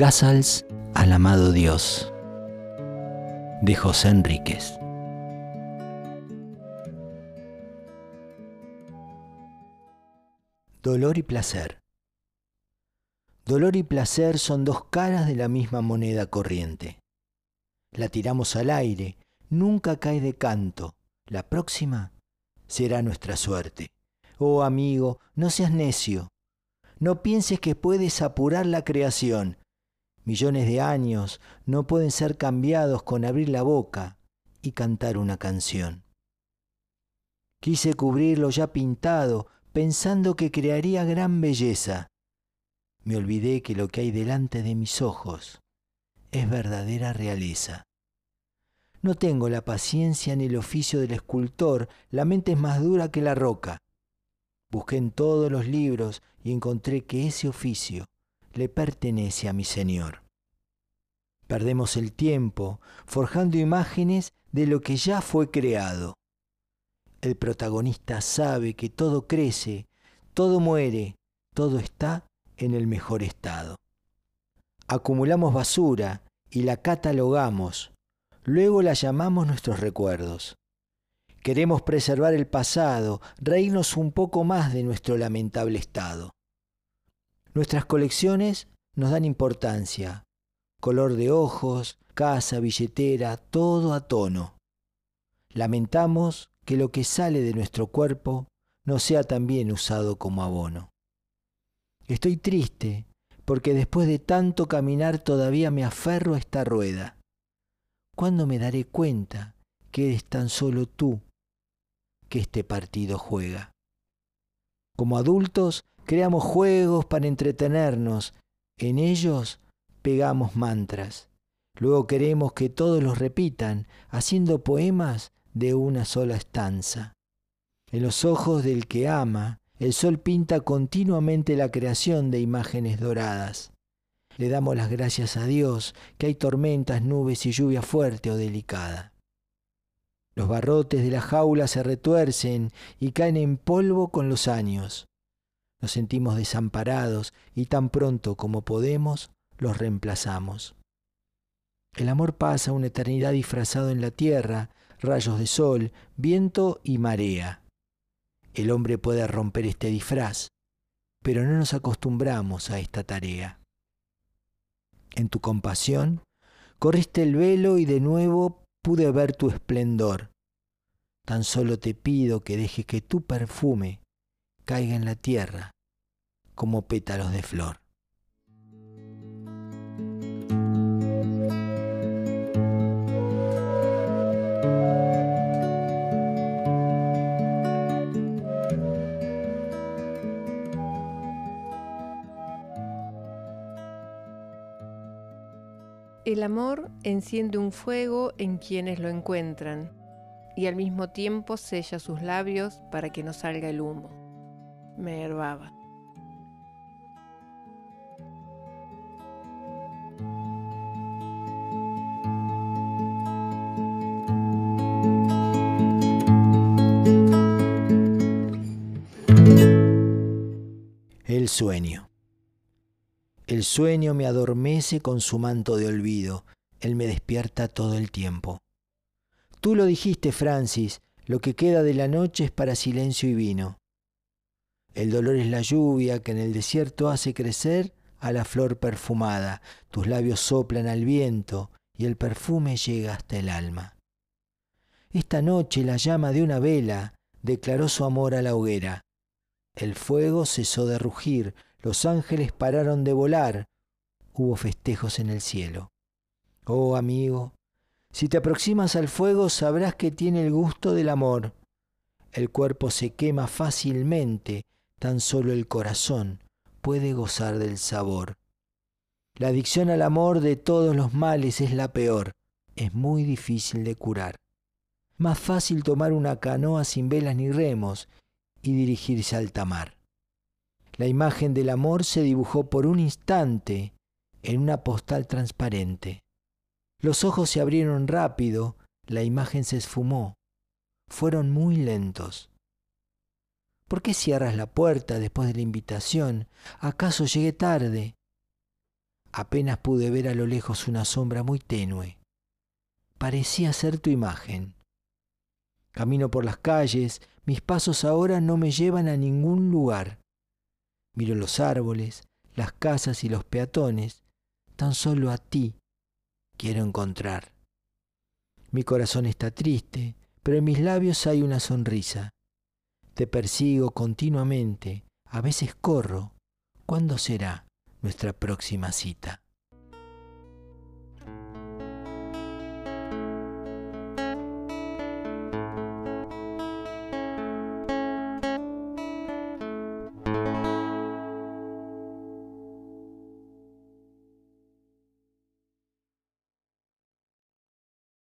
Gazals al amado Dios de José Enríquez. Dolor y placer. Dolor y placer son dos caras de la misma moneda corriente. La tiramos al aire, nunca cae de canto. La próxima será nuestra suerte. Oh amigo, no seas necio. No pienses que puedes apurar la creación. Millones de años no pueden ser cambiados con abrir la boca y cantar una canción. Quise cubrir lo ya pintado, pensando que crearía gran belleza. Me olvidé que lo que hay delante de mis ojos es verdadera realeza. No tengo la paciencia ni el oficio del escultor, la mente es más dura que la roca. Busqué en todos los libros y encontré que ese oficio le pertenece a mi Señor. Perdemos el tiempo forjando imágenes de lo que ya fue creado. El protagonista sabe que todo crece, todo muere, todo está en el mejor estado. Acumulamos basura y la catalogamos, luego la llamamos nuestros recuerdos. Queremos preservar el pasado, reírnos un poco más de nuestro lamentable estado. Nuestras colecciones nos dan importancia, color de ojos, casa, billetera, todo a tono. Lamentamos que lo que sale de nuestro cuerpo no sea también usado como abono. Estoy triste porque después de tanto caminar todavía me aferro a esta rueda. ¿Cuándo me daré cuenta que eres tan solo tú que este partido juega? Como adultos creamos juegos para entretenernos, en ellos pegamos mantras. Luego queremos que todos los repitan, haciendo poemas de una sola estanza. En los ojos del que ama, el sol pinta continuamente la creación de imágenes doradas. Le damos las gracias a Dios que hay tormentas, nubes y lluvia fuerte o delicada. Los barrotes de la jaula se retuercen y caen en polvo con los años. Nos sentimos desamparados y tan pronto como podemos los reemplazamos. El amor pasa una eternidad disfrazado en la tierra, rayos de sol, viento y marea. El hombre puede romper este disfraz, pero no nos acostumbramos a esta tarea. En tu compasión, corriste el velo y de nuevo pude ver tu esplendor. Tan solo te pido que dejes que tu perfume caiga en la tierra como pétalos de flor. El amor enciende un fuego en quienes lo encuentran y al mismo tiempo sella sus labios para que no salga el humo. Me herbaba. El sueño. El sueño me adormece con su manto de olvido, él me despierta todo el tiempo. Tú lo dijiste, Francis, lo que queda de la noche es para silencio y vino. El dolor es la lluvia que en el desierto hace crecer a la flor perfumada, tus labios soplan al viento y el perfume llega hasta el alma. Esta noche la llama de una vela declaró su amor a la hoguera. El fuego cesó de rugir, los ángeles pararon de volar, hubo festejos en el cielo. Oh amigo, si te aproximas al fuego sabrás que tiene el gusto del amor. El cuerpo se quema fácilmente, tan solo el corazón puede gozar del sabor. La adicción al amor de todos los males es la peor, es muy difícil de curar. Más fácil tomar una canoa sin velas ni remos y dirigirse al tamar. La imagen del amor se dibujó por un instante en una postal transparente. Los ojos se abrieron rápido, la imagen se esfumó. Fueron muy lentos. ¿Por qué cierras la puerta después de la invitación? ¿Acaso llegué tarde? Apenas pude ver a lo lejos una sombra muy tenue. Parecía ser tu imagen. Camino por las calles, mis pasos ahora no me llevan a ningún lugar. Miro los árboles, las casas y los peatones, tan solo a ti quiero encontrar. Mi corazón está triste, pero en mis labios hay una sonrisa. Te persigo continuamente, a veces corro. ¿Cuándo será nuestra próxima cita?